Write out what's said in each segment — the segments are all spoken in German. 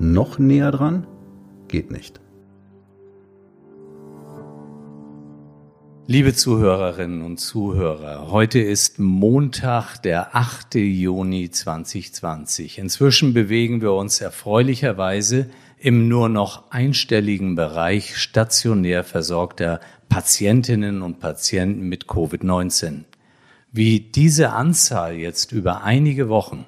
Noch näher dran? Geht nicht. Liebe Zuhörerinnen und Zuhörer, heute ist Montag, der 8. Juni 2020. Inzwischen bewegen wir uns erfreulicherweise im nur noch einstelligen Bereich stationär versorgter Patientinnen und Patienten mit Covid-19. Wie diese Anzahl jetzt über einige Wochen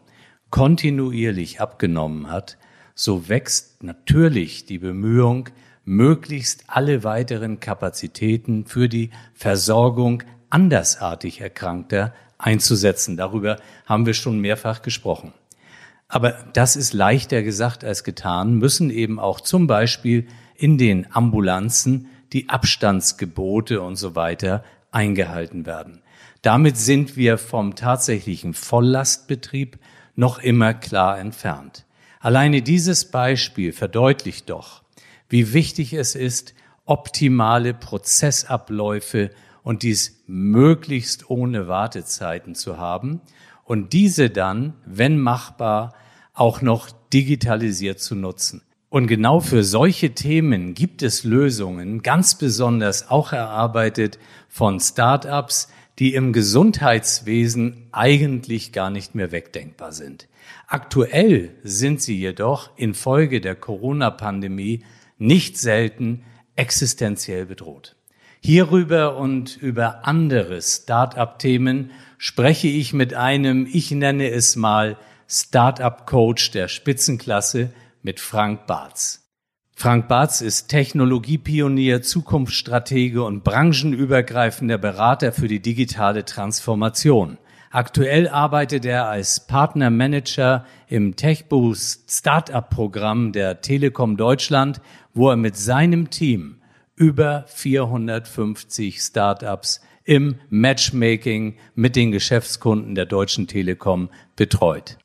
kontinuierlich abgenommen hat, so wächst natürlich die Bemühung, möglichst alle weiteren Kapazitäten für die Versorgung andersartig Erkrankter einzusetzen. Darüber haben wir schon mehrfach gesprochen. Aber das ist leichter gesagt als getan, müssen eben auch zum Beispiel in den Ambulanzen die Abstandsgebote und so weiter eingehalten werden. Damit sind wir vom tatsächlichen Volllastbetrieb noch immer klar entfernt. Alleine dieses Beispiel verdeutlicht doch, wie wichtig es ist, optimale Prozessabläufe und dies möglichst ohne Wartezeiten zu haben und diese dann, wenn machbar, auch noch digitalisiert zu nutzen. Und genau für solche Themen gibt es Lösungen, ganz besonders auch erarbeitet von Start-ups, die im Gesundheitswesen eigentlich gar nicht mehr wegdenkbar sind. Aktuell sind sie jedoch infolge der Corona-Pandemie nicht selten existenziell bedroht. Hierüber und über andere Start-up-Themen spreche ich mit einem, ich nenne es mal, Start-up-Coach der Spitzenklasse mit Frank Barz. Frank Barz ist Technologiepionier, Zukunftsstratege und branchenübergreifender Berater für die digitale Transformation. Aktuell arbeitet er als Partnermanager im TechBoost Startup Programm der Telekom Deutschland, wo er mit seinem Team über 450 Startups im Matchmaking mit den Geschäftskunden der Deutschen Telekom betreut.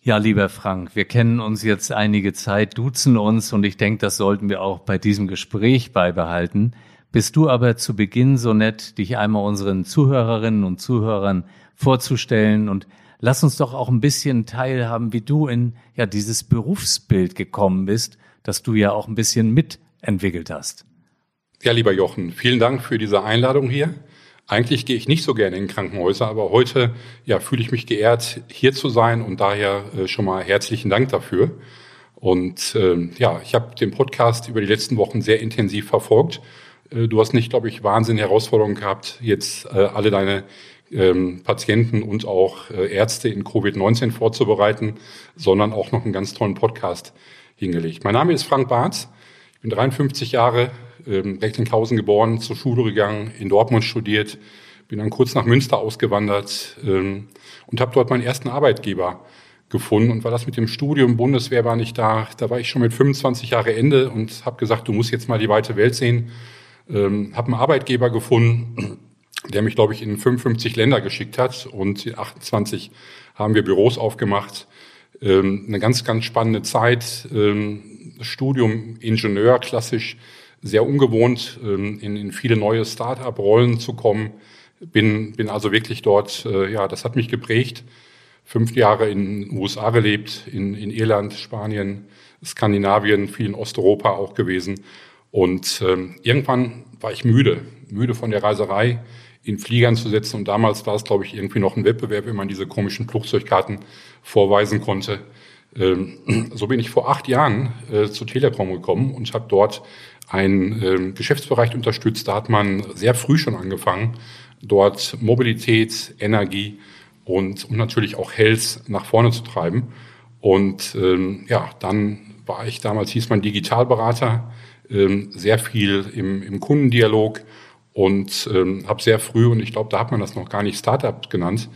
Ja, lieber Frank, wir kennen uns jetzt einige Zeit, duzen uns und ich denke, das sollten wir auch bei diesem Gespräch beibehalten. Bist du aber zu Beginn so nett, dich einmal unseren Zuhörerinnen und Zuhörern vorzustellen und lass uns doch auch ein bisschen teilhaben, wie du in ja dieses Berufsbild gekommen bist, das du ja auch ein bisschen mitentwickelt hast. Ja, lieber Jochen, vielen Dank für diese Einladung hier. Eigentlich gehe ich nicht so gerne in Krankenhäuser, aber heute ja, fühle ich mich geehrt, hier zu sein und daher äh, schon mal herzlichen Dank dafür. Und äh, ja, ich habe den Podcast über die letzten Wochen sehr intensiv verfolgt. Äh, du hast nicht, glaube ich, Wahnsinn Herausforderungen gehabt, jetzt äh, alle deine ähm, Patienten und auch äh, Ärzte in Covid-19 vorzubereiten, sondern auch noch einen ganz tollen Podcast hingelegt. Mein Name ist Frank Barth. Ich bin 53 Jahre, ähm, Recklinghausen geboren, zur Schule gegangen, in Dortmund studiert, bin dann kurz nach Münster ausgewandert ähm, und habe dort meinen ersten Arbeitgeber gefunden. Und war das mit dem Studium, Bundeswehr war nicht da, da war ich schon mit 25 Jahre Ende und habe gesagt, du musst jetzt mal die weite Welt sehen. Ähm, habe einen Arbeitgeber gefunden, der mich, glaube ich, in 55 Länder geschickt hat und in 28 haben wir Büros aufgemacht. Ähm, eine ganz, ganz spannende Zeit. Ähm, Studium Ingenieur, klassisch sehr ungewohnt, ähm, in, in viele neue Start-up-Rollen zu kommen. Bin, bin also wirklich dort, äh, ja, das hat mich geprägt. Fünf Jahre in den USA gelebt, in, in Irland, Spanien, Skandinavien, viel in Osteuropa auch gewesen. Und ähm, irgendwann war ich müde, müde von der Reiserei, in Fliegern zu setzen. Und damals war es, glaube ich, irgendwie noch ein Wettbewerb, wenn man diese komischen Flugzeugkarten vorweisen konnte. Ähm, so bin ich vor acht Jahren äh, zu Telekom gekommen und habe dort einen ähm, Geschäftsbereich unterstützt. Da hat man sehr früh schon angefangen, dort Mobilität, Energie und, und natürlich auch Health nach vorne zu treiben. Und ähm, ja, dann war ich damals, hieß man Digitalberater, sehr viel im, im Kundendialog und ähm, habe sehr früh, und ich glaube, da hat man das noch gar nicht Startup genannt,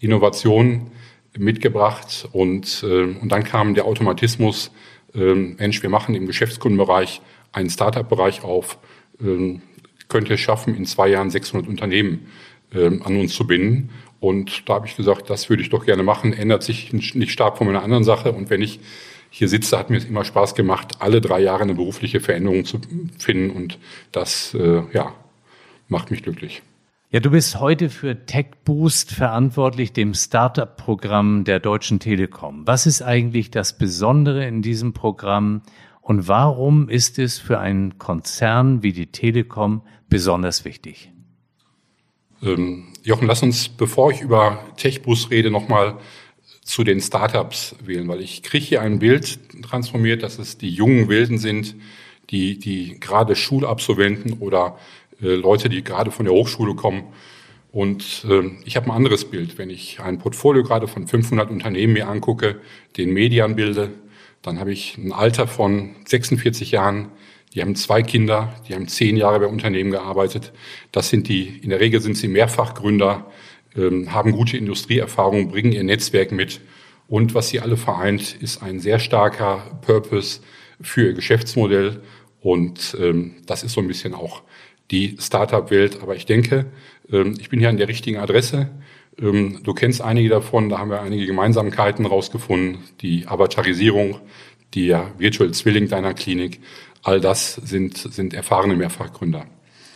Innovation mitgebracht und, äh, und dann kam der Automatismus ähm, Mensch, wir machen im Geschäftskundenbereich einen Startup-Bereich auf, ähm, könnte es schaffen, in zwei Jahren 600 Unternehmen ähm, an uns zu binden. Und da habe ich gesagt, das würde ich doch gerne machen. Ändert sich nicht stark von meiner anderen Sache. Und wenn ich hier sitze, hat mir es immer Spaß gemacht, alle drei Jahre eine berufliche Veränderung zu finden. Und das, äh, ja, macht mich glücklich. Ja, du bist heute für Tech Boost verantwortlich, dem Startup-Programm der Deutschen Telekom. Was ist eigentlich das Besondere in diesem Programm und warum ist es für einen Konzern wie die Telekom besonders wichtig? Ähm, Jochen, lass uns, bevor ich über Tech Boost rede, nochmal zu den Startups wählen, weil ich kriege hier ein Bild transformiert, dass es die jungen Wilden sind, die, die gerade Schulabsolventen oder äh, Leute, die gerade von der Hochschule kommen. Und äh, ich habe ein anderes Bild. Wenn ich ein Portfolio gerade von 500 Unternehmen mir angucke, den Median bilde, dann habe ich ein Alter von 46 Jahren. Die haben zwei Kinder, die haben zehn Jahre bei Unternehmen gearbeitet. Das sind die, in der Regel sind sie Mehrfachgründer, ähm, haben gute Industrieerfahrung, bringen ihr Netzwerk mit. Und was sie alle vereint, ist ein sehr starker Purpose für ihr Geschäftsmodell. Und ähm, das ist so ein bisschen auch die Startup-Welt. Aber ich denke, ähm, ich bin hier an der richtigen Adresse. Ähm, du kennst einige davon, da haben wir einige Gemeinsamkeiten rausgefunden. Die Avatarisierung, die Virtual Zwilling deiner Klinik, all das sind, sind erfahrene Mehrfachgründer.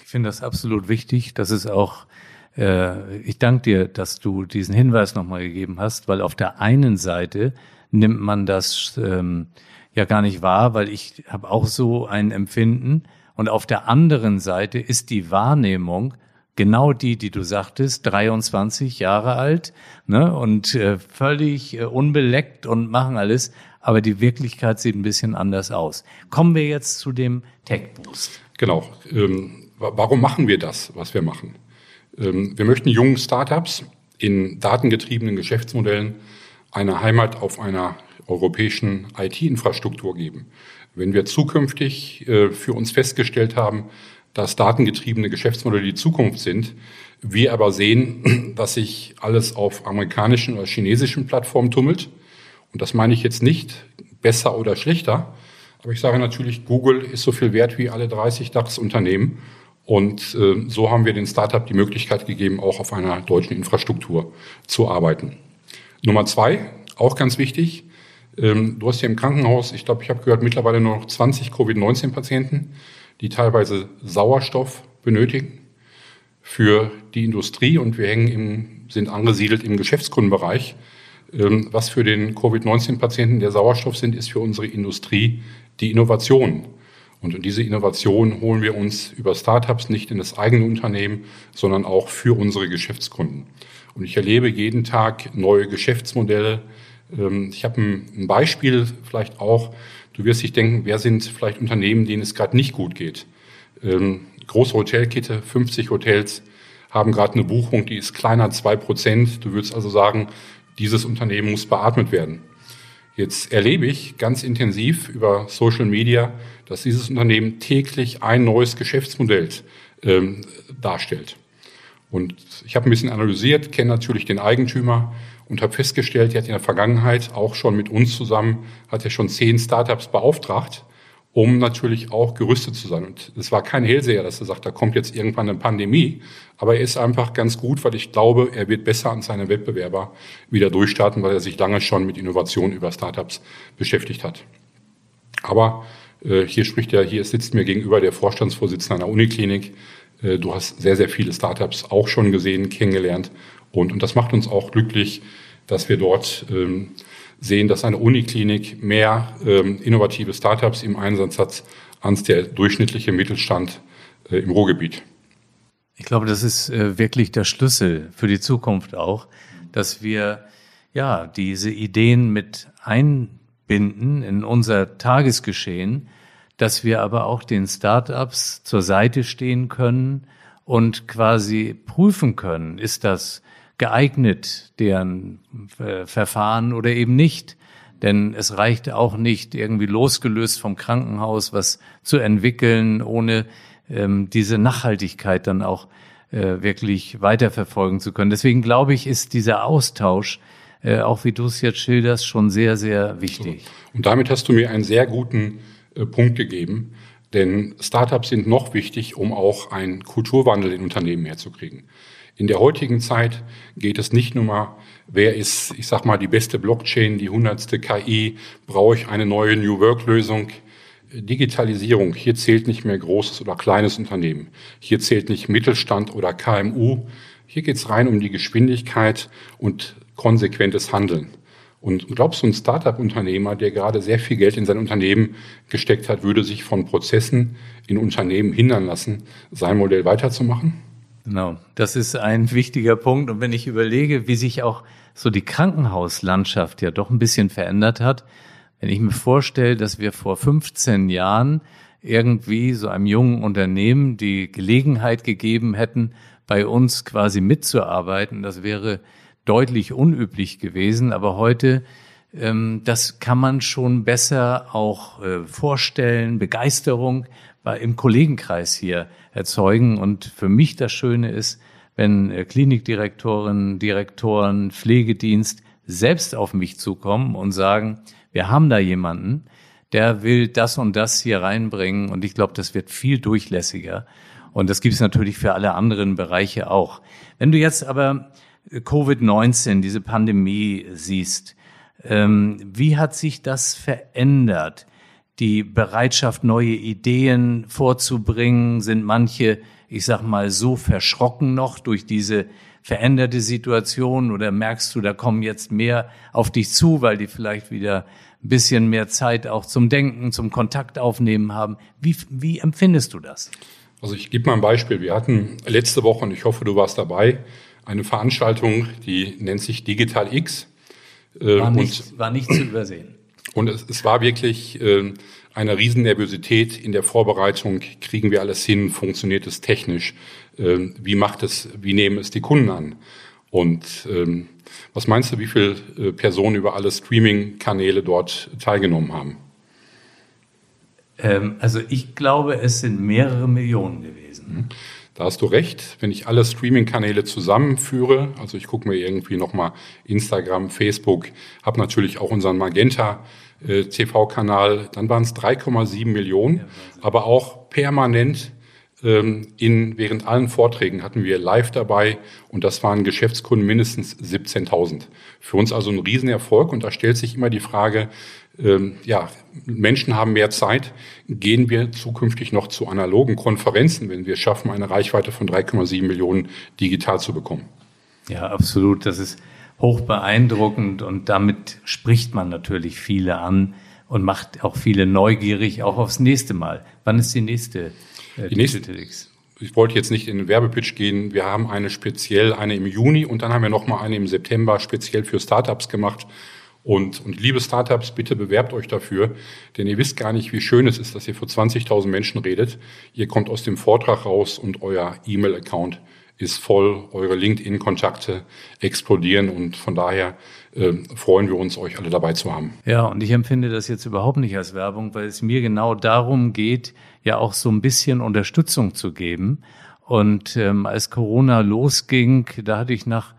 Ich finde das absolut wichtig. Das ist auch, äh, ich danke dir, dass du diesen Hinweis nochmal gegeben hast, weil auf der einen Seite nimmt man das ähm, ja gar nicht wahr, weil ich habe auch so ein Empfinden, und auf der anderen Seite ist die Wahrnehmung genau die, die du sagtest, 23 Jahre alt ne, und äh, völlig äh, unbeleckt und machen alles. Aber die Wirklichkeit sieht ein bisschen anders aus. Kommen wir jetzt zu dem Tech Boost. Genau. Ähm, warum machen wir das, was wir machen? Ähm, wir möchten jungen Startups in datengetriebenen Geschäftsmodellen eine Heimat auf einer europäischen IT-Infrastruktur geben. Wenn wir zukünftig äh, für uns festgestellt haben, dass datengetriebene Geschäftsmodelle die Zukunft sind, wir aber sehen, dass sich alles auf amerikanischen oder chinesischen Plattformen tummelt. Und das meine ich jetzt nicht besser oder schlechter, aber ich sage natürlich, Google ist so viel wert wie alle 30 DAX-Unternehmen. Und äh, so haben wir den Startup die Möglichkeit gegeben, auch auf einer deutschen Infrastruktur zu arbeiten. Nummer zwei, auch ganz wichtig, ähm, du hast hier im Krankenhaus, ich glaube, ich habe gehört, mittlerweile nur noch 20 Covid-19-Patienten, die teilweise Sauerstoff benötigen für die Industrie und wir hängen im, sind angesiedelt im Geschäftskundenbereich. Ähm, was für den Covid-19-Patienten der Sauerstoff sind, ist für unsere Industrie die Innovation. Und diese Innovation holen wir uns über Startups nicht in das eigene Unternehmen, sondern auch für unsere Geschäftskunden. Und ich erlebe jeden Tag neue Geschäftsmodelle, ich habe ein Beispiel vielleicht auch. Du wirst dich denken, wer sind vielleicht Unternehmen, denen es gerade nicht gut geht? Ähm, große Hotelkette, 50 Hotels haben gerade eine Buchung, die ist kleiner zwei Prozent. Du würdest also sagen, dieses Unternehmen muss beatmet werden. Jetzt erlebe ich ganz intensiv über Social Media, dass dieses Unternehmen täglich ein neues Geschäftsmodell ähm, darstellt. Und ich habe ein bisschen analysiert, kenne natürlich den Eigentümer, und habe festgestellt, er hat in der Vergangenheit auch schon mit uns zusammen, hat er schon zehn Startups beauftragt, um natürlich auch gerüstet zu sein. Und es war kein Hellseher, dass er sagt, da kommt jetzt irgendwann eine Pandemie, aber er ist einfach ganz gut, weil ich glaube, er wird besser an seine Wettbewerber wieder durchstarten, weil er sich lange schon mit Innovation über Startups beschäftigt hat. Aber äh, hier spricht er, hier sitzt mir gegenüber der Vorstandsvorsitzende einer Uniklinik. Äh, du hast sehr, sehr viele Startups auch schon gesehen, kennengelernt. Und, und das macht uns auch glücklich, dass wir dort ähm, sehen, dass eine Uniklinik mehr ähm, innovative Startups im Einsatz hat als der durchschnittliche Mittelstand äh, im Ruhrgebiet. Ich glaube, das ist äh, wirklich der Schlüssel für die Zukunft auch, dass wir ja diese Ideen mit einbinden in unser Tagesgeschehen, dass wir aber auch den Startups zur Seite stehen können und quasi prüfen können, ist das geeignet, deren äh, Verfahren oder eben nicht. Denn es reicht auch nicht, irgendwie losgelöst vom Krankenhaus was zu entwickeln, ohne ähm, diese Nachhaltigkeit dann auch äh, wirklich weiterverfolgen zu können. Deswegen glaube ich, ist dieser Austausch äh, auch wie du es jetzt schilderst, schon sehr, sehr wichtig. Und damit hast du mir einen sehr guten äh, Punkt gegeben, denn Startups sind noch wichtig, um auch einen Kulturwandel in Unternehmen herzukriegen. In der heutigen Zeit geht es nicht nur mal, wer ist, ich sag mal, die beste Blockchain, die hundertste KI, brauche ich eine neue New Work Lösung. Digitalisierung, hier zählt nicht mehr großes oder kleines Unternehmen. Hier zählt nicht Mittelstand oder KMU. Hier geht es rein um die Geschwindigkeit und konsequentes Handeln. Und glaubst du, ein Startup-Unternehmer, der gerade sehr viel Geld in sein Unternehmen gesteckt hat, würde sich von Prozessen in Unternehmen hindern lassen, sein Modell weiterzumachen? Genau, das ist ein wichtiger Punkt. Und wenn ich überlege, wie sich auch so die Krankenhauslandschaft ja doch ein bisschen verändert hat, wenn ich mir vorstelle, dass wir vor 15 Jahren irgendwie so einem jungen Unternehmen die Gelegenheit gegeben hätten, bei uns quasi mitzuarbeiten, das wäre deutlich unüblich gewesen. Aber heute, ähm, das kann man schon besser auch äh, vorstellen, Begeisterung im Kollegenkreis hier erzeugen. Und für mich das Schöne ist, wenn äh, Klinikdirektorinnen, Direktoren, Pflegedienst selbst auf mich zukommen und sagen, wir haben da jemanden, der will das und das hier reinbringen. Und ich glaube, das wird viel durchlässiger. Und das gibt es natürlich für alle anderen Bereiche auch. Wenn du jetzt aber Covid-19, diese Pandemie siehst, ähm, wie hat sich das verändert? Die Bereitschaft, neue Ideen vorzubringen? Sind manche, ich sag mal, so verschrocken noch durch diese veränderte Situation oder merkst du, da kommen jetzt mehr auf dich zu, weil die vielleicht wieder ein bisschen mehr Zeit auch zum Denken, zum Kontakt aufnehmen haben? Wie, wie empfindest du das? Also ich gebe mal ein Beispiel. Wir hatten letzte Woche, und ich hoffe, du warst dabei, eine Veranstaltung, die nennt sich Digital X. War nicht, war nicht zu übersehen. Und es, es war wirklich äh, eine Riesennervosität in der Vorbereitung. Kriegen wir alles hin? Funktioniert es technisch? Äh, wie macht es, wie nehmen es die Kunden an? Und ähm, was meinst du, wie viele äh, Personen über alle Streaming-Kanäle dort teilgenommen haben? Ähm, also ich glaube, es sind mehrere Millionen gewesen. Mhm. Da hast du recht. Wenn ich alle Streaming-Kanäle zusammenführe, also ich gucke mir irgendwie nochmal Instagram, Facebook, habe natürlich auch unseren Magenta äh, TV-Kanal, dann waren es 3,7 Millionen, aber auch permanent ähm, in, während allen Vorträgen hatten wir live dabei und das waren Geschäftskunden mindestens 17.000. Für uns also ein Riesenerfolg und da stellt sich immer die Frage, ähm, ja, Menschen haben mehr Zeit. Gehen wir zukünftig noch zu analogen Konferenzen, wenn wir schaffen, eine Reichweite von 3,7 Millionen digital zu bekommen? Ja, absolut. Das ist hoch beeindruckend und damit spricht man natürlich viele an und macht auch viele neugierig, auch aufs nächste Mal. Wann ist die nächste äh, die nächste, Ich wollte jetzt nicht in den Werbepitch gehen. Wir haben eine speziell, eine im Juni und dann haben wir noch mal eine im September speziell für Startups gemacht. Und, und liebe Startups, bitte bewerbt euch dafür, denn ihr wisst gar nicht, wie schön es ist, dass ihr vor 20.000 Menschen redet. Ihr kommt aus dem Vortrag raus und euer E-Mail-Account ist voll, eure LinkedIn-Kontakte explodieren und von daher äh, freuen wir uns, euch alle dabei zu haben. Ja, und ich empfinde das jetzt überhaupt nicht als Werbung, weil es mir genau darum geht, ja auch so ein bisschen Unterstützung zu geben. Und ähm, als Corona losging, da hatte ich nach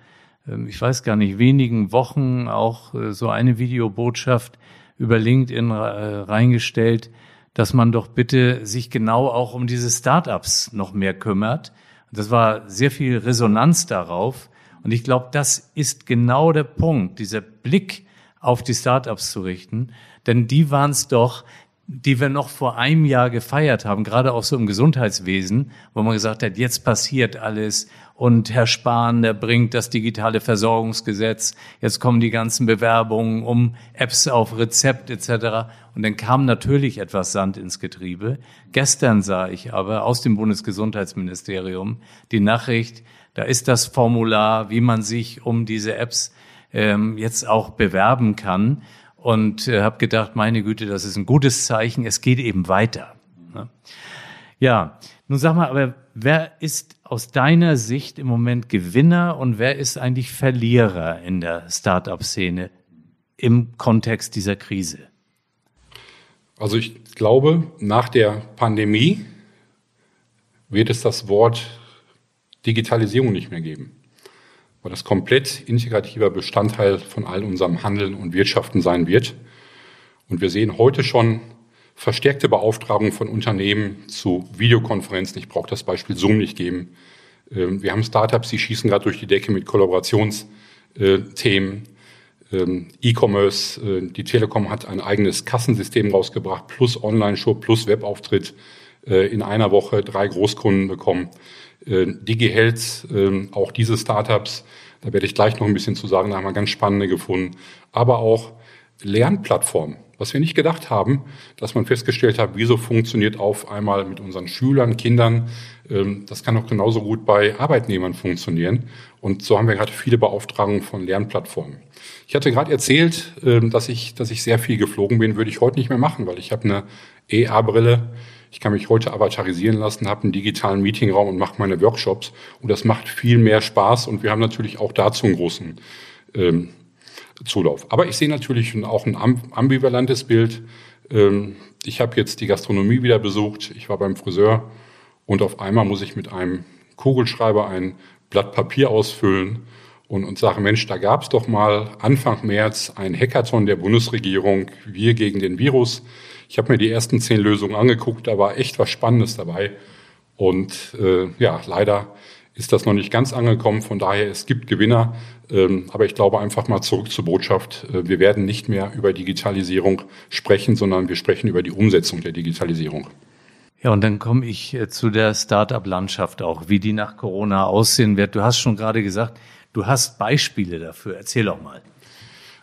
ähm, ich weiß gar nicht, wenigen Wochen auch äh, so eine Videobotschaft über LinkedIn äh, reingestellt, dass man doch bitte sich genau auch um diese Startups noch mehr kümmert. Das war sehr viel Resonanz darauf. Und ich glaube, das ist genau der Punkt, dieser Blick auf die Startups zu richten. Denn die waren es doch, die wir noch vor einem Jahr gefeiert haben, gerade auch so im Gesundheitswesen, wo man gesagt hat, jetzt passiert alles und Herr Spahn, der bringt das digitale Versorgungsgesetz, jetzt kommen die ganzen Bewerbungen um Apps auf Rezept etc. Und dann kam natürlich etwas Sand ins Getriebe. Gestern sah ich aber aus dem Bundesgesundheitsministerium die Nachricht, da ist das Formular, wie man sich um diese Apps ähm, jetzt auch bewerben kann und äh, habe gedacht, meine Güte, das ist ein gutes Zeichen, es geht eben weiter. Ne? Ja, nun sag mal, aber wer ist aus deiner Sicht im Moment Gewinner und wer ist eigentlich Verlierer in der Startup-Szene im Kontext dieser Krise? Also ich glaube, nach der Pandemie wird es das Wort Digitalisierung nicht mehr geben. Weil das komplett integrativer Bestandteil von all unserem Handeln und Wirtschaften sein wird. Und wir sehen heute schon verstärkte Beauftragung von Unternehmen zu Videokonferenzen. Ich brauche das Beispiel Zoom nicht geben. Ähm, wir haben Startups, die schießen gerade durch die Decke mit Kollaborationsthemen. Ähm, E-Commerce, äh, die Telekom hat ein eigenes Kassensystem rausgebracht, plus Online-Shop, plus Webauftritt äh, in einer Woche drei Großkunden bekommen. Äh, DigiHealth, ähm, auch diese Startups, da werde ich gleich noch ein bisschen zu sagen, da haben wir ganz spannende gefunden. Aber auch Lernplattformen. Was wir nicht gedacht haben, dass man festgestellt hat, wieso funktioniert auf einmal mit unseren Schülern, Kindern, ähm, das kann auch genauso gut bei Arbeitnehmern funktionieren. Und so haben wir gerade viele Beauftragungen von Lernplattformen. Ich hatte gerade erzählt, ähm, dass ich, dass ich sehr viel geflogen bin, würde ich heute nicht mehr machen, weil ich habe eine EA-Brille. Ich kann mich heute avatarisieren lassen, habe einen digitalen Meetingraum und mache meine Workshops. Und das macht viel mehr Spaß. Und wir haben natürlich auch dazu einen großen ähm, Zulauf. Aber ich sehe natürlich auch ein ambivalentes Bild. Ähm, ich habe jetzt die Gastronomie wieder besucht. Ich war beim Friseur und auf einmal muss ich mit einem Kugelschreiber ein Blatt Papier ausfüllen und, und sage, Mensch, da gab es doch mal Anfang März ein Hackathon der Bundesregierung, wir gegen den Virus. Ich habe mir die ersten zehn Lösungen angeguckt, da war echt was Spannendes dabei. Und äh, ja, leider ist das noch nicht ganz angekommen. Von daher, es gibt Gewinner. Ähm, aber ich glaube einfach mal zurück zur Botschaft. Äh, wir werden nicht mehr über Digitalisierung sprechen, sondern wir sprechen über die Umsetzung der Digitalisierung. Ja, und dann komme ich äh, zu der Start-up-Landschaft auch, wie die nach Corona aussehen wird. Du hast schon gerade gesagt, du hast Beispiele dafür. Erzähl doch mal.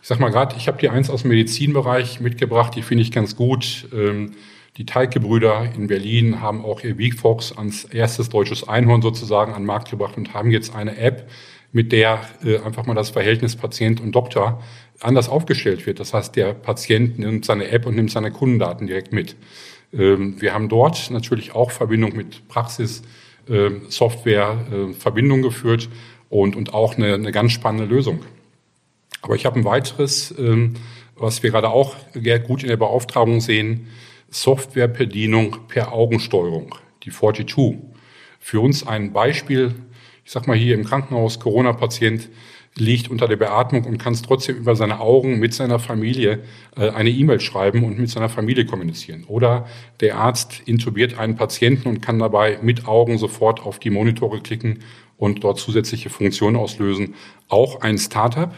Ich sag mal gerade, ich habe dir eins aus dem Medizinbereich mitgebracht, die finde ich ganz gut. Ähm, die Teiggebrüder in Berlin haben auch ihr Weekfox ans erstes deutsches Einhorn sozusagen an den Markt gebracht und haben jetzt eine App, mit der äh, einfach mal das Verhältnis Patient und Doktor anders aufgestellt wird. Das heißt, der Patient nimmt seine App und nimmt seine Kundendaten direkt mit. Ähm, wir haben dort natürlich auch Verbindung mit Praxis, äh, Software, äh, Verbindung geführt und, und auch eine, eine ganz spannende Lösung. Aber ich habe ein weiteres, ähm, was wir gerade auch gut in der Beauftragung sehen, Softwarebedienung per Augensteuerung, die 42. Für uns ein Beispiel, ich sag mal hier im Krankenhaus, Corona-Patient, liegt unter der Beatmung und kann es trotzdem über seine Augen mit seiner Familie äh, eine E-Mail schreiben und mit seiner Familie kommunizieren. Oder der Arzt intubiert einen Patienten und kann dabei mit Augen sofort auf die Monitore klicken und dort zusätzliche Funktionen auslösen. Auch ein Startup,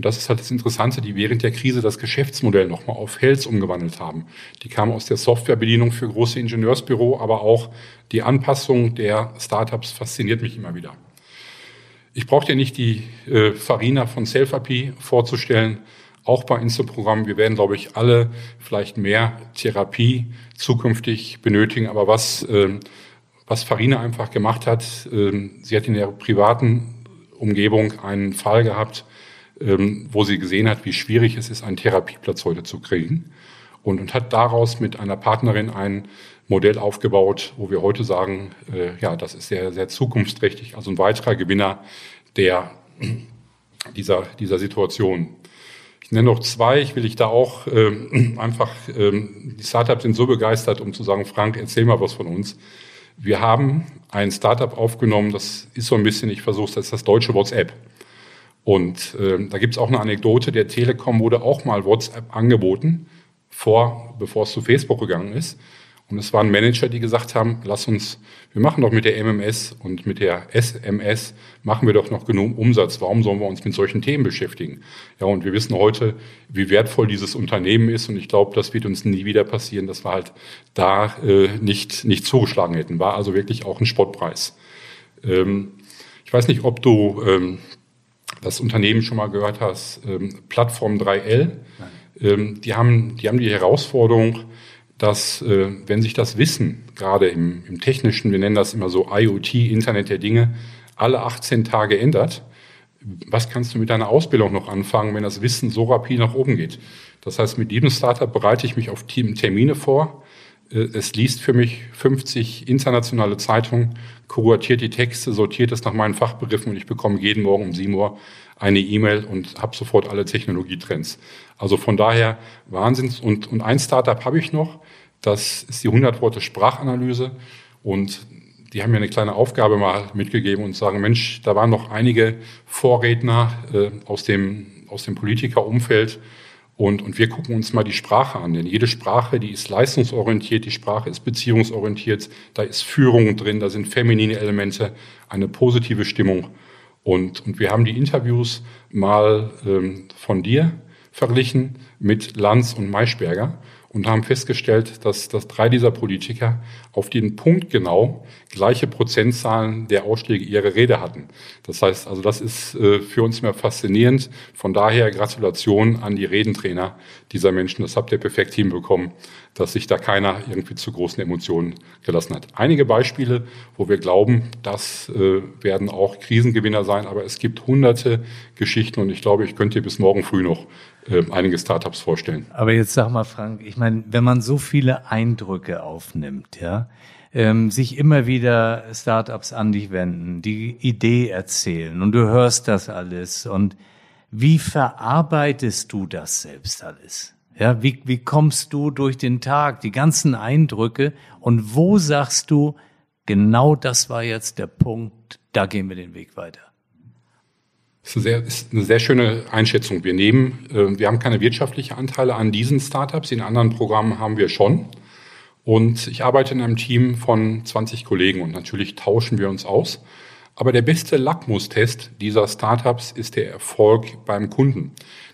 und das ist halt das Interessante, die während der Krise das Geschäftsmodell nochmal auf Health umgewandelt haben. Die kamen aus der Softwarebedienung für große Ingenieursbüro, aber auch die Anpassung der Startups fasziniert mich immer wieder. Ich brauche dir nicht die äh, Farina von Selfie vorzustellen. Auch bei Insta-Programmen, wir werden, glaube ich, alle vielleicht mehr Therapie zukünftig benötigen. Aber was, äh, was Farina einfach gemacht hat, äh, sie hat in der privaten Umgebung einen Fall gehabt, ähm, wo sie gesehen hat, wie schwierig es ist, einen Therapieplatz heute zu kriegen. Und, und hat daraus mit einer Partnerin ein Modell aufgebaut, wo wir heute sagen, äh, ja, das ist sehr, sehr zukunftsträchtig, also ein weiterer Gewinner der, dieser, dieser Situation. Ich nenne noch zwei, ich will ich da auch ähm, einfach, ähm, die Startups sind so begeistert, um zu sagen, Frank, erzähl mal was von uns. Wir haben ein Startup aufgenommen, das ist so ein bisschen, ich versuche es, das ist das deutsche WhatsApp. Und äh, da gibt es auch eine Anekdote, der Telekom wurde auch mal WhatsApp angeboten, vor, bevor es zu Facebook gegangen ist. Und es waren Manager, die gesagt haben, lass uns, wir machen doch mit der MMS und mit der SMS, machen wir doch noch genug Umsatz. Warum sollen wir uns mit solchen Themen beschäftigen? Ja, und wir wissen heute, wie wertvoll dieses Unternehmen ist. Und ich glaube, das wird uns nie wieder passieren, dass wir halt da äh, nicht, nicht zugeschlagen hätten. War also wirklich auch ein Spottpreis. Ähm, ich weiß nicht, ob du ähm, das Unternehmen schon mal gehört hast, ähm, Plattform 3L. Ähm, die, haben, die haben die Herausforderung, dass äh, wenn sich das Wissen, gerade im, im technischen, wir nennen das immer so IoT, Internet der Dinge, alle 18 Tage ändert, was kannst du mit deiner Ausbildung noch anfangen, wenn das Wissen so rapid nach oben geht? Das heißt, mit jedem Startup bereite ich mich auf Termine vor. Äh, es liest für mich 50 internationale Zeitungen, kuratiert die Texte, sortiert es nach meinen Fachbegriffen und ich bekomme jeden Morgen um 7 Uhr eine E-Mail und habe sofort alle Technologietrends. Also von daher Wahnsinns. Und, und ein Startup habe ich noch, das ist die 100 Worte Sprachanalyse. Und die haben mir eine kleine Aufgabe mal mitgegeben und sagen, Mensch, da waren noch einige Vorredner äh, aus dem, aus dem Politikerumfeld und, und wir gucken uns mal die Sprache an, denn jede Sprache, die ist leistungsorientiert, die Sprache ist beziehungsorientiert, da ist Führung drin, da sind feminine Elemente, eine positive Stimmung. Und, und wir haben die Interviews mal ähm, von dir verglichen mit Lanz und Maischberger und haben festgestellt, dass, dass drei dieser Politiker auf den Punkt genau gleiche Prozentzahlen der Ausschläge ihrer Rede hatten. Das heißt, also das ist äh, für uns immer faszinierend. Von daher Gratulation an die Redentrainer dieser Menschen. Das habt ihr perfekt hinbekommen, dass sich da keiner irgendwie zu großen Emotionen gelassen hat. Einige Beispiele, wo wir glauben, das äh, werden auch Krisengewinner sein, aber es gibt hunderte Geschichten und ich glaube, ich könnte bis morgen früh noch äh, einige Startups vorstellen. Aber jetzt sag mal, Frank, ich meine, wenn man so viele Eindrücke aufnimmt, ja, ähm, sich immer wieder Startups an dich wenden, die Idee erzählen und du hörst das alles und wie verarbeitest du das selbst alles? Ja, wie, wie kommst du durch den Tag, die ganzen Eindrücke und wo sagst du, genau das war jetzt der Punkt, da gehen wir den Weg weiter? Das ist sehr, ist eine sehr schöne Einschätzung. Wir nehmen, äh, wir haben keine wirtschaftlichen Anteile an diesen Startups, in anderen Programmen haben wir schon. Und ich arbeite in einem Team von 20 Kollegen und natürlich tauschen wir uns aus. Aber der beste Lackmustest dieser Startups ist der Erfolg beim Kunden.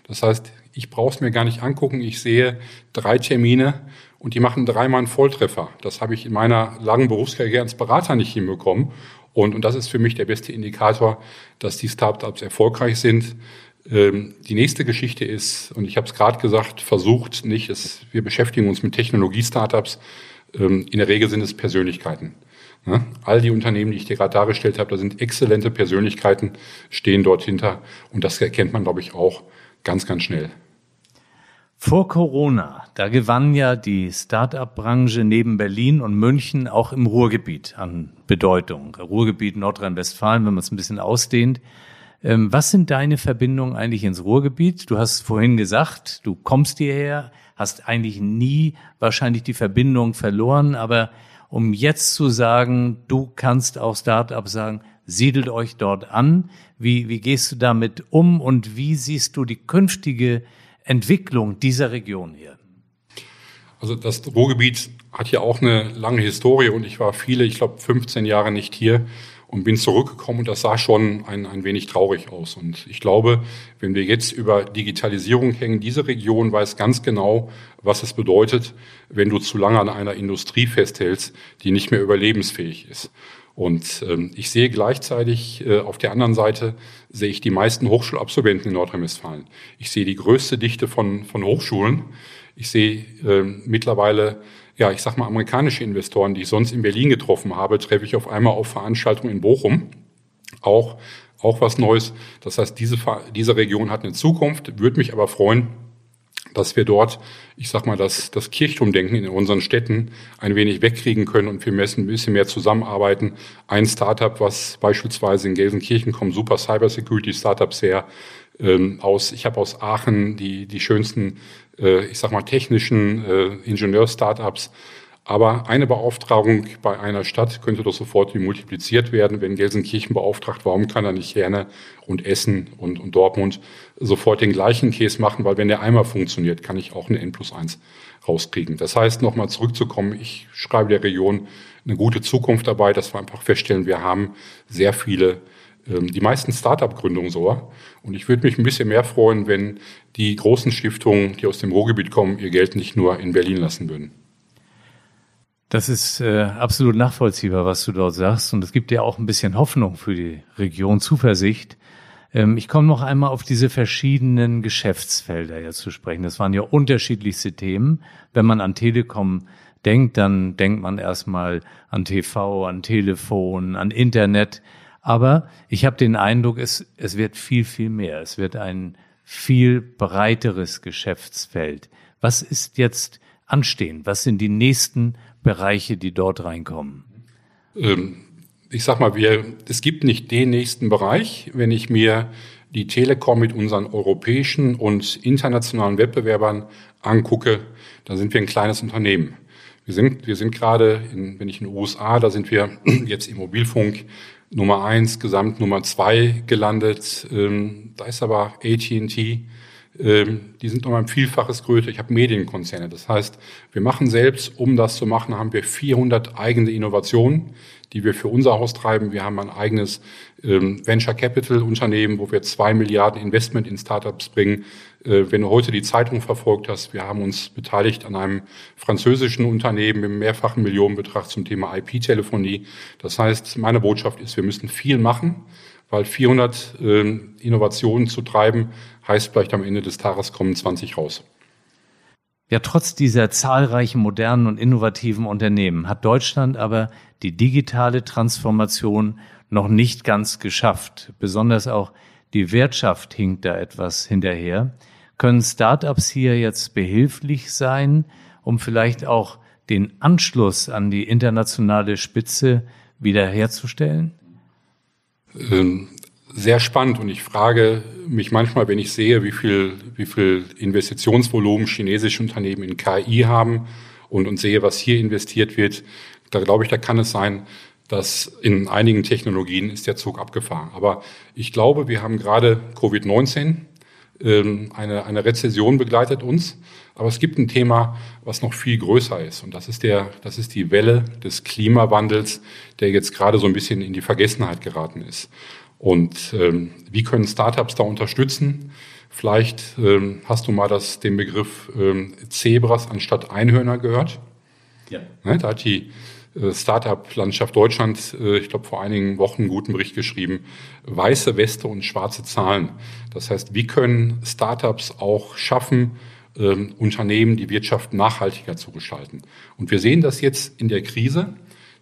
Das heißt, ich brauche es mir gar nicht angucken. Ich sehe drei Termine und die machen dreimal einen Volltreffer. Das habe ich in meiner langen Berufskarriere als Berater nicht hinbekommen. Und, und das ist für mich der beste Indikator, dass die Startups erfolgreich sind. Ähm, die nächste Geschichte ist, und ich habe es gerade gesagt, versucht nicht, es, wir beschäftigen uns mit Technologie-Startups. Ähm, in der Regel sind es Persönlichkeiten. Ja, all die Unternehmen, die ich dir gerade dargestellt habe, da sind exzellente Persönlichkeiten, stehen dort hinter. Und das erkennt man, glaube ich, auch ganz, ganz schnell. Vor Corona, da gewann ja die Start-up-Branche neben Berlin und München auch im Ruhrgebiet an Bedeutung. Ruhrgebiet Nordrhein-Westfalen, wenn man es ein bisschen ausdehnt. Ähm, was sind deine Verbindungen eigentlich ins Ruhrgebiet? Du hast vorhin gesagt, du kommst hierher, hast eigentlich nie wahrscheinlich die Verbindung verloren, aber um jetzt zu sagen, du kannst auch Start-up sagen, siedelt euch dort an. Wie, wie gehst du damit um und wie siehst du die künftige Entwicklung dieser Region hier? Also das Ruhrgebiet hat ja auch eine lange Historie und ich war viele, ich glaube 15 Jahre nicht hier und bin zurückgekommen und das sah schon ein, ein wenig traurig aus. Und ich glaube, wenn wir jetzt über Digitalisierung hängen, diese Region weiß ganz genau, was es bedeutet, wenn du zu lange an einer Industrie festhältst, die nicht mehr überlebensfähig ist. Und ähm, ich sehe gleichzeitig äh, auf der anderen Seite sehe ich die meisten Hochschulabsolventen in Nordrhein-Westfalen. Ich sehe die größte Dichte von, von Hochschulen. Ich sehe äh, mittlerweile, ja, ich sag mal, amerikanische Investoren, die ich sonst in Berlin getroffen habe, treffe ich auf einmal auf Veranstaltungen in Bochum. Auch, auch was Neues. Das heißt, diese, diese Region hat eine Zukunft, würde mich aber freuen, dass wir dort, ich sag mal, das, das Kirchturmdenken in unseren Städten ein wenig wegkriegen können und wir müssen ein bisschen mehr zusammenarbeiten. Ein Startup, was beispielsweise in Gelsenkirchen kommt, super Cybersecurity Startups her, ähm, aus, ich habe aus Aachen die, die schönsten, äh, ich sag mal, technischen äh, Ingenieur-Startups aber eine Beauftragung bei einer Stadt könnte doch sofort multipliziert werden. Wenn Gelsenkirchen beauftragt, warum kann er nicht Herne und Essen und, und Dortmund sofort den gleichen Case machen? Weil wenn der einmal funktioniert, kann ich auch eine N plus eins rauskriegen. Das heißt, nochmal zurückzukommen, ich schreibe der Region eine gute Zukunft dabei, dass wir einfach feststellen, wir haben sehr viele ähm, die meisten Start-up-Gründungen so. Und ich würde mich ein bisschen mehr freuen, wenn die großen Stiftungen, die aus dem Ruhrgebiet kommen, ihr Geld nicht nur in Berlin lassen würden. Das ist äh, absolut nachvollziehbar, was du dort sagst. Und es gibt ja auch ein bisschen Hoffnung für die Region, Zuversicht. Ähm, ich komme noch einmal auf diese verschiedenen Geschäftsfelder jetzt zu sprechen. Das waren ja unterschiedlichste Themen. Wenn man an Telekom denkt, dann denkt man erstmal an TV, an Telefon, an Internet. Aber ich habe den Eindruck, es, es wird viel, viel mehr. Es wird ein viel breiteres Geschäftsfeld. Was ist jetzt anstehen? Was sind die nächsten Bereiche, die dort reinkommen? Ähm, ich sag mal, wir, es gibt nicht den nächsten Bereich. Wenn ich mir die Telekom mit unseren europäischen und internationalen Wettbewerbern angucke, dann sind wir ein kleines Unternehmen. Wir sind, wir sind gerade, in, wenn ich in den USA, da sind wir jetzt im Mobilfunk Nummer eins, Gesamt Nummer zwei gelandet. Ähm, da ist aber AT&T, die sind nochmal ein Vielfaches größer. Ich habe Medienkonzerne. Das heißt, wir machen selbst, um das zu machen, haben wir 400 eigene Innovationen, die wir für unser Haus treiben. Wir haben ein eigenes ähm, Venture Capital Unternehmen, wo wir zwei Milliarden Investment in Startups bringen. Äh, wenn du heute die Zeitung verfolgt hast, wir haben uns beteiligt an einem französischen Unternehmen im mehrfachen Millionenbetrag zum Thema IP-Telefonie. Das heißt, meine Botschaft ist, wir müssen viel machen, weil 400 äh, Innovationen zu treiben, heißt vielleicht am Ende des Tages kommen 20 raus. Ja, trotz dieser zahlreichen modernen und innovativen Unternehmen hat Deutschland aber die digitale Transformation noch nicht ganz geschafft. Besonders auch die Wirtschaft hinkt da etwas hinterher. Können Startups hier jetzt behilflich sein, um vielleicht auch den Anschluss an die internationale Spitze wiederherzustellen? Ähm, sehr spannend und ich frage mich manchmal, wenn ich sehe, wie viel, wie viel Investitionsvolumen chinesische Unternehmen in KI haben und, und sehe, was hier investiert wird, da glaube ich, da kann es sein, dass in einigen Technologien ist der Zug abgefahren. Aber ich glaube, wir haben gerade Covid-19, ähm, eine, eine Rezession begleitet uns. Aber es gibt ein Thema, was noch viel größer ist. Und das ist der, das ist die Welle des Klimawandels, der jetzt gerade so ein bisschen in die Vergessenheit geraten ist. Und ähm, wie können Startups da unterstützen? Vielleicht ähm, hast du mal das, den Begriff ähm, Zebras anstatt Einhörner gehört. Ja. Ne, da hat die äh, Startup-Landschaft Deutschland, äh, ich glaube, vor einigen Wochen einen guten Bericht geschrieben. Weiße Weste und schwarze Zahlen. Das heißt, wie können Startups auch schaffen, ähm, Unternehmen die Wirtschaft nachhaltiger zu gestalten? Und wir sehen das jetzt in der Krise,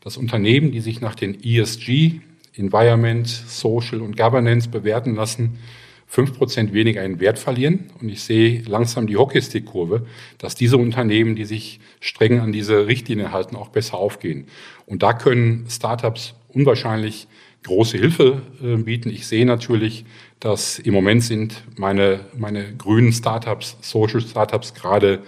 dass Unternehmen, die sich nach den ESG Environment, Social und Governance bewerten lassen, fünf Prozent weniger in Wert verlieren. Und ich sehe langsam die Hockeystick-Kurve, dass diese Unternehmen, die sich streng an diese Richtlinie halten, auch besser aufgehen. Und da können Startups unwahrscheinlich große Hilfe äh, bieten. Ich sehe natürlich, dass im Moment sind meine, meine grünen Startups, Social Startups gerade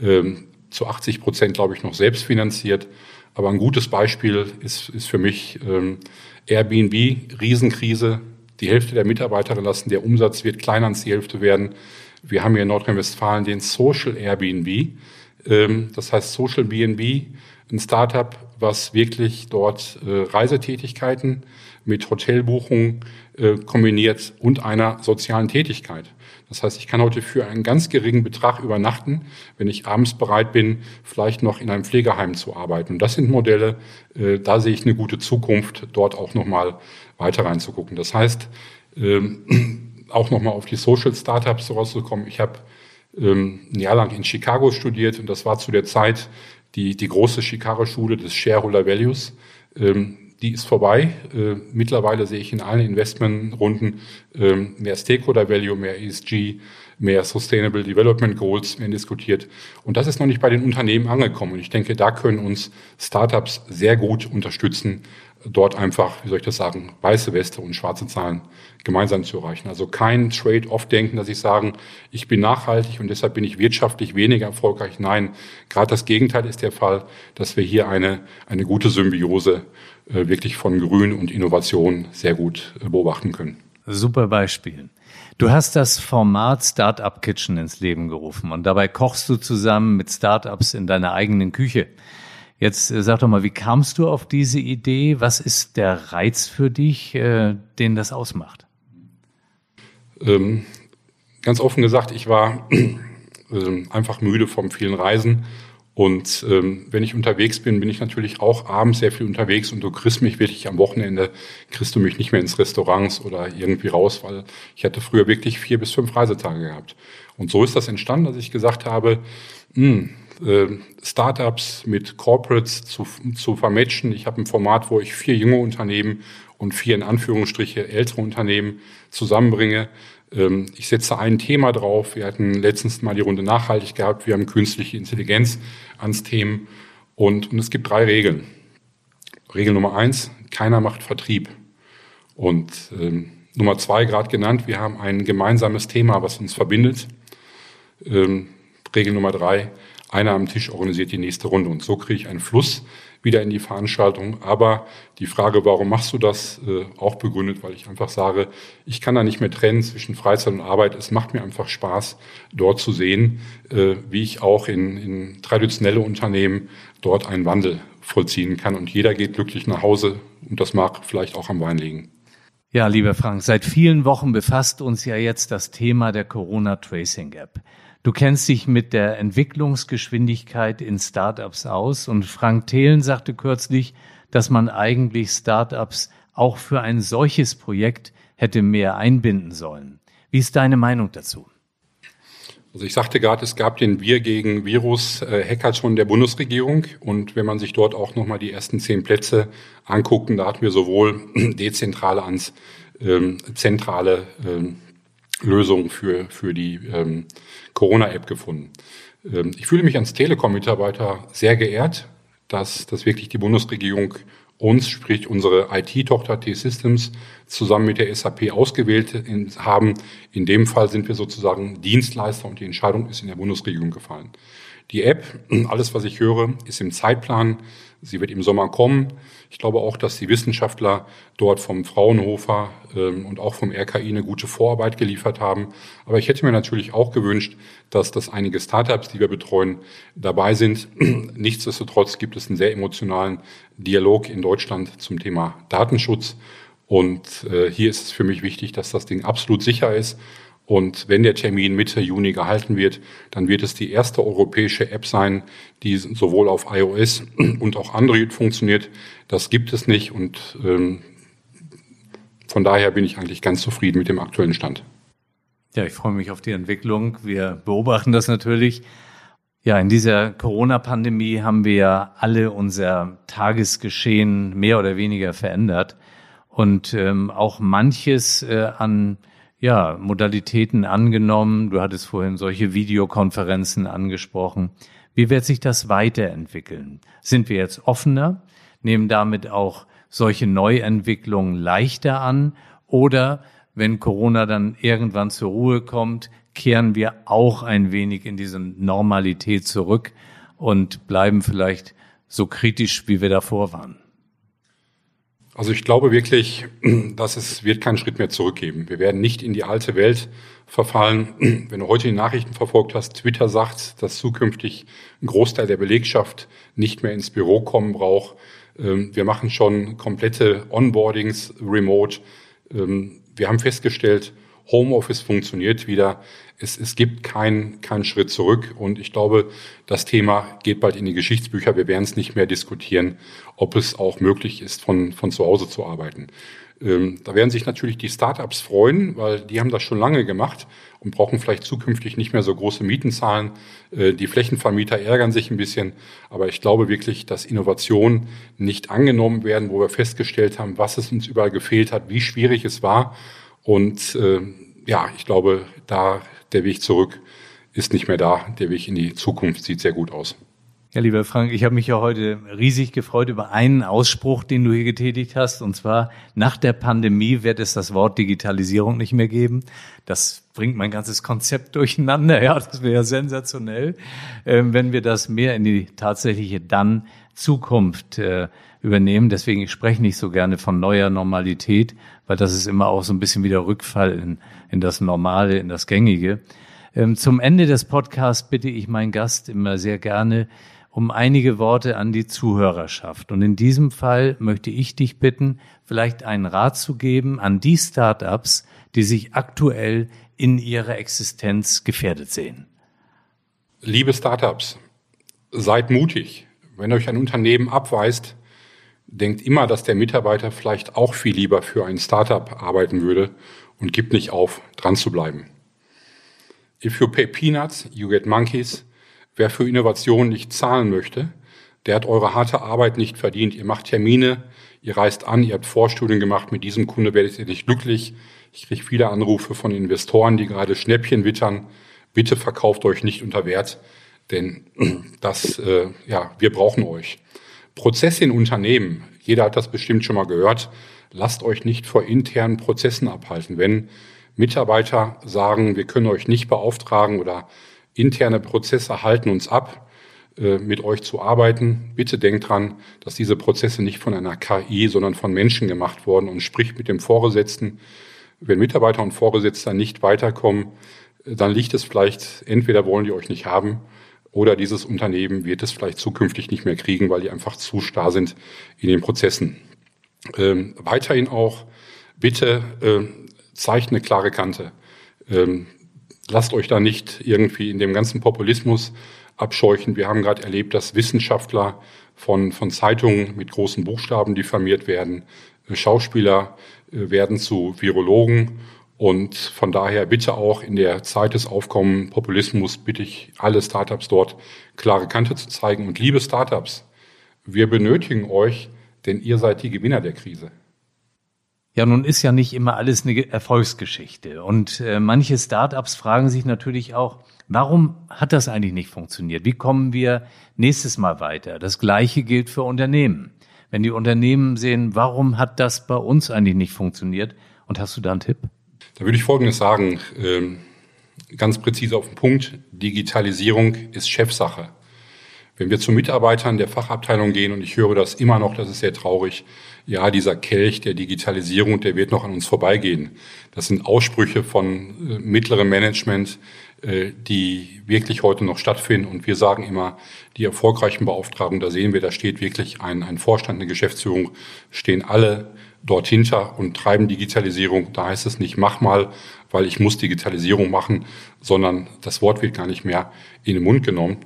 ähm, zu 80 Prozent, glaube ich, noch selbst finanziert. Aber ein gutes Beispiel ist, ist für mich ähm, Airbnb, Riesenkrise. Die Hälfte der Mitarbeiter lassen, der Umsatz wird kleiner als die Hälfte werden. Wir haben hier in Nordrhein-Westfalen den Social Airbnb. Ähm, das heißt Social BNB, ein Startup, was wirklich dort äh, Reisetätigkeiten mit Hotelbuchungen äh, kombiniert und einer sozialen Tätigkeit. Das heißt, ich kann heute für einen ganz geringen Betrag übernachten, wenn ich abends bereit bin, vielleicht noch in einem Pflegeheim zu arbeiten. Und das sind Modelle, äh, da sehe ich eine gute Zukunft, dort auch nochmal weiter reinzugucken. Das heißt, ähm, auch nochmal auf die Social Startups rauszukommen. Ich habe ähm, ein Jahr lang in Chicago studiert und das war zu der Zeit die, die große Chicago-Schule des Shareholder Values. Ähm, die ist vorbei. Äh, mittlerweile sehe ich in allen Investmentrunden ähm, mehr Stakeholder Value, mehr ESG, mehr Sustainable Development Goals werden diskutiert. Und das ist noch nicht bei den Unternehmen angekommen. Und ich denke, da können uns Startups sehr gut unterstützen, dort einfach, wie soll ich das sagen, weiße Weste und schwarze Zahlen gemeinsam zu erreichen. Also kein Trade-off-Denken, dass ich sagen, ich bin nachhaltig und deshalb bin ich wirtschaftlich weniger erfolgreich. Nein, gerade das Gegenteil ist der Fall, dass wir hier eine, eine gute Symbiose äh, wirklich von Grün und Innovation sehr gut äh, beobachten können. Super Beispiel. Du hast das Format Startup Kitchen ins Leben gerufen und dabei kochst du zusammen mit Startups in deiner eigenen Küche. Jetzt äh, sag doch mal, wie kamst du auf diese Idee? Was ist der Reiz für dich, äh, den das ausmacht? Ähm, ganz offen gesagt, ich war äh, einfach müde vom vielen Reisen. Und ähm, wenn ich unterwegs bin, bin ich natürlich auch abends sehr viel unterwegs und du kriegst mich wirklich am Wochenende, kriegst du mich nicht mehr ins Restaurants oder irgendwie raus, weil ich hatte früher wirklich vier bis fünf Reisetage gehabt. Und so ist das entstanden, dass ich gesagt habe, mh, hm, äh, Startups mit Corporates zu, zu vermatchen. Ich habe ein Format, wo ich vier junge Unternehmen und vier in Anführungsstriche ältere Unternehmen zusammenbringe. Ähm, ich setze ein Thema drauf. Wir hatten letztens mal die Runde nachhaltig gehabt. Wir haben künstliche Intelligenz ans Themen. Und, und es gibt drei Regeln. Regel Nummer eins, keiner macht Vertrieb. Und ähm, Nummer zwei, gerade genannt, wir haben ein gemeinsames Thema, was uns verbindet. Ähm, Regel Nummer drei, einer am Tisch organisiert die nächste Runde. Und so kriege ich einen Fluss wieder in die Veranstaltung. Aber die Frage, warum machst du das, äh, auch begründet, weil ich einfach sage, ich kann da nicht mehr trennen zwischen Freizeit und Arbeit. Es macht mir einfach Spaß, dort zu sehen, äh, wie ich auch in, in traditionelle Unternehmen dort einen Wandel vollziehen kann. Und jeder geht glücklich nach Hause und das mag vielleicht auch am Wein liegen. Ja, lieber Frank, seit vielen Wochen befasst uns ja jetzt das Thema der Corona Tracing App. Du kennst dich mit der Entwicklungsgeschwindigkeit in Startups aus und Frank Thelen sagte kürzlich, dass man eigentlich Startups auch für ein solches Projekt hätte mehr einbinden sollen. Wie ist deine Meinung dazu? Also ich sagte gerade, es gab den Wir gegen Virus äh, Hackathon der Bundesregierung und wenn man sich dort auch nochmal die ersten zehn Plätze anguckt, da hatten wir sowohl dezentrale als ähm, zentrale ähm, Lösungen für, für die ähm, Corona-App gefunden. Ähm, ich fühle mich als Telekom-Mitarbeiter sehr geehrt, dass, dass wirklich die Bundesregierung uns, sprich unsere IT-Tochter T-Systems, zusammen mit der SAP ausgewählt haben. In dem Fall sind wir sozusagen Dienstleister und die Entscheidung ist in der Bundesregierung gefallen. Die App, alles was ich höre, ist im Zeitplan. Sie wird im Sommer kommen. Ich glaube auch, dass die Wissenschaftler dort vom Fraunhofer ähm, und auch vom RKI eine gute Vorarbeit geliefert haben. Aber ich hätte mir natürlich auch gewünscht, dass das einige Startups, die wir betreuen, dabei sind. Nichtsdestotrotz gibt es einen sehr emotionalen Dialog in Deutschland zum Thema Datenschutz. Und äh, hier ist es für mich wichtig, dass das Ding absolut sicher ist und wenn der Termin Mitte Juni gehalten wird, dann wird es die erste europäische App sein, die sowohl auf iOS und auch Android funktioniert. Das gibt es nicht und ähm, von daher bin ich eigentlich ganz zufrieden mit dem aktuellen Stand. Ja, ich freue mich auf die Entwicklung. Wir beobachten das natürlich. Ja, in dieser Corona-Pandemie haben wir ja alle unser Tagesgeschehen mehr oder weniger verändert und ähm, auch manches äh, an ja, Modalitäten angenommen. Du hattest vorhin solche Videokonferenzen angesprochen. Wie wird sich das weiterentwickeln? Sind wir jetzt offener, nehmen damit auch solche Neuentwicklungen leichter an oder wenn Corona dann irgendwann zur Ruhe kommt, kehren wir auch ein wenig in diese Normalität zurück und bleiben vielleicht so kritisch, wie wir davor waren? Also ich glaube wirklich, dass es wird keinen Schritt mehr zurückgeben. Wir werden nicht in die alte Welt verfallen. Wenn du heute die Nachrichten verfolgt hast, Twitter sagt, dass zukünftig ein Großteil der Belegschaft nicht mehr ins Büro kommen braucht. Ähm, wir machen schon komplette Onboardings remote. Ähm, wir haben festgestellt, Homeoffice funktioniert wieder. Es, es gibt keinen keinen Schritt zurück. Und ich glaube, das Thema geht bald in die Geschichtsbücher. Wir werden es nicht mehr diskutieren, ob es auch möglich ist, von, von zu Hause zu arbeiten. Ähm, da werden sich natürlich die Startups freuen, weil die haben das schon lange gemacht und brauchen vielleicht zukünftig nicht mehr so große Mieten zahlen. Äh, die Flächenvermieter ärgern sich ein bisschen, aber ich glaube wirklich, dass Innovationen nicht angenommen werden, wo wir festgestellt haben, was es uns überall gefehlt hat, wie schwierig es war und äh, ja, ich glaube, da der Weg zurück ist nicht mehr da. Der Weg in die Zukunft sieht sehr gut aus. Ja, lieber Frank, ich habe mich ja heute riesig gefreut über einen Ausspruch, den du hier getätigt hast. Und zwar, nach der Pandemie wird es das Wort Digitalisierung nicht mehr geben. Das bringt mein ganzes Konzept durcheinander. Ja, das wäre sensationell, äh, wenn wir das mehr in die tatsächliche dann Zukunft äh, übernehmen. Deswegen ich spreche nicht so gerne von neuer Normalität, weil das ist immer auch so ein bisschen wieder Rückfall in, in das Normale, in das Gängige. Ähm, zum Ende des Podcasts bitte ich meinen Gast immer sehr gerne um einige Worte an die Zuhörerschaft. Und in diesem Fall möchte ich dich bitten, vielleicht einen Rat zu geben an die Startups, die sich aktuell in ihrer Existenz gefährdet sehen. Liebe Startups, seid mutig. Wenn euch ein Unternehmen abweist, denkt immer, dass der Mitarbeiter vielleicht auch viel lieber für ein Startup arbeiten würde und gibt nicht auf, dran zu bleiben. If you pay peanuts, you get monkeys. Wer für Innovation nicht zahlen möchte, der hat eure harte Arbeit nicht verdient. Ihr macht Termine, ihr reist an, ihr habt Vorstudien gemacht, mit diesem Kunde werdet ihr nicht glücklich. Ich kriege viele Anrufe von Investoren, die gerade Schnäppchen wittern. Bitte verkauft euch nicht unter Wert, denn das, äh, ja, wir brauchen euch. Prozesse in Unternehmen, jeder hat das bestimmt schon mal gehört, lasst euch nicht vor internen Prozessen abhalten. Wenn Mitarbeiter sagen, wir können euch nicht beauftragen oder interne Prozesse halten uns ab, äh, mit euch zu arbeiten. Bitte denkt dran, dass diese Prozesse nicht von einer KI, sondern von Menschen gemacht wurden und spricht mit dem Vorgesetzten. Wenn Mitarbeiter und Vorgesetzter nicht weiterkommen, dann liegt es vielleicht, entweder wollen die euch nicht haben oder dieses Unternehmen wird es vielleicht zukünftig nicht mehr kriegen, weil die einfach zu starr sind in den Prozessen. Ähm, weiterhin auch, bitte äh, zeigt eine klare Kante. Ähm, lasst euch da nicht irgendwie in dem ganzen Populismus abscheuchen. Wir haben gerade erlebt, dass Wissenschaftler von, von Zeitungen mit großen Buchstaben diffamiert werden. Äh, Schauspieler äh, werden zu Virologen und von daher bitte auch in der Zeit des Aufkommen Populismus bitte ich alle Startups dort klare Kante zu zeigen. Und liebe Startups, wir benötigen euch, denn ihr seid die Gewinner der Krise. Ja, nun ist ja nicht immer alles eine Erfolgsgeschichte. Und äh, manche Startups fragen sich natürlich auch, warum hat das eigentlich nicht funktioniert? Wie kommen wir nächstes Mal weiter? Das Gleiche gilt für Unternehmen. Wenn die Unternehmen sehen, warum hat das bei uns eigentlich nicht funktioniert? Und hast du da einen Tipp? Da würde ich Folgendes sagen, ähm, ganz präzise auf den Punkt. Digitalisierung ist Chefsache. Wenn wir zu Mitarbeitern der Fachabteilung gehen, und ich höre das immer noch, das ist sehr traurig, ja, dieser Kelch der Digitalisierung, der wird noch an uns vorbeigehen. Das sind Aussprüche von äh, mittlerem Management, die wirklich heute noch stattfinden. Und wir sagen immer, die erfolgreichen Beauftragungen, da sehen wir, da steht wirklich ein, ein Vorstand, eine Geschäftsführung, stehen alle dort hinter und treiben Digitalisierung. Da heißt es nicht, mach mal, weil ich muss Digitalisierung machen, sondern das Wort wird gar nicht mehr in den Mund genommen.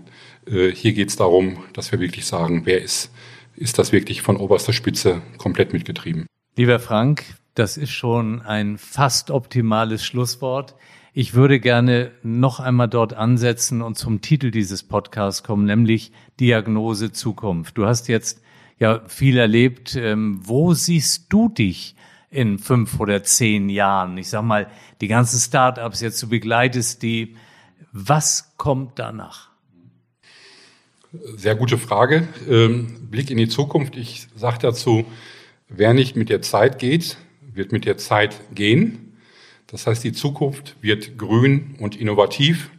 Äh, hier geht es darum, dass wir wirklich sagen, wer ist, ist das wirklich von oberster Spitze komplett mitgetrieben. Lieber Frank, das ist schon ein fast optimales Schlusswort. Ich würde gerne noch einmal dort ansetzen und zum Titel dieses Podcasts kommen, nämlich Diagnose Zukunft. Du hast jetzt ja viel erlebt. Ähm, wo siehst du dich in fünf oder zehn Jahren? Ich sag mal, die ganzen Startups jetzt, du begleitest die. Was kommt danach? Sehr gute Frage. Ähm, Blick in die Zukunft. Ich sage dazu, wer nicht mit der Zeit geht, wird mit der Zeit gehen. Das heißt, die Zukunft wird grün und innovativ.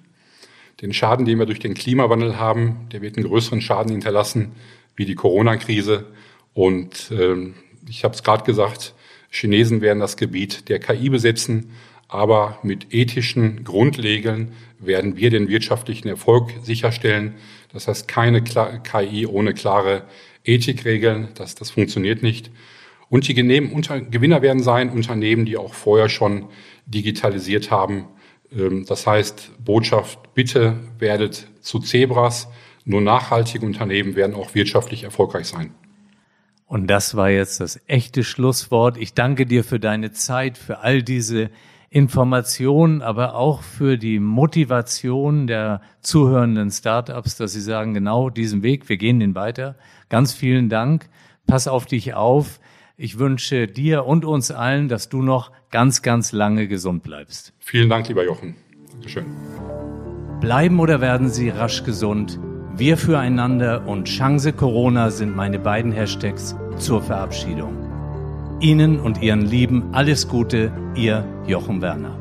Den Schaden, den wir durch den Klimawandel haben, der wird einen größeren Schaden hinterlassen wie die Corona-Krise. Und ähm, ich habe es gerade gesagt, Chinesen werden das Gebiet der KI besetzen, aber mit ethischen Grundregeln werden wir den wirtschaftlichen Erfolg sicherstellen. Das heißt, keine KI ohne klare Ethikregeln, das, das funktioniert nicht. Und die Gewinner werden sein Unternehmen, die auch vorher schon digitalisiert haben. Ähm, das heißt, Botschaft, bitte werdet zu Zebras. Nur nachhaltige Unternehmen werden auch wirtschaftlich erfolgreich sein. Und das war jetzt das echte Schlusswort. Ich danke dir für deine Zeit, für all diese Informationen, aber auch für die Motivation der zuhörenden Startups, dass sie sagen, genau diesen Weg, wir gehen den weiter. Ganz vielen Dank. Pass auf dich auf. Ich wünsche dir und uns allen, dass du noch ganz, ganz lange gesund bleibst. Vielen Dank, lieber Jochen. Dankeschön. Bleiben oder werden Sie rasch gesund? Wir füreinander und Chance Corona sind meine beiden Hashtags zur Verabschiedung. Ihnen und Ihren Lieben alles Gute, Ihr Jochen Werner.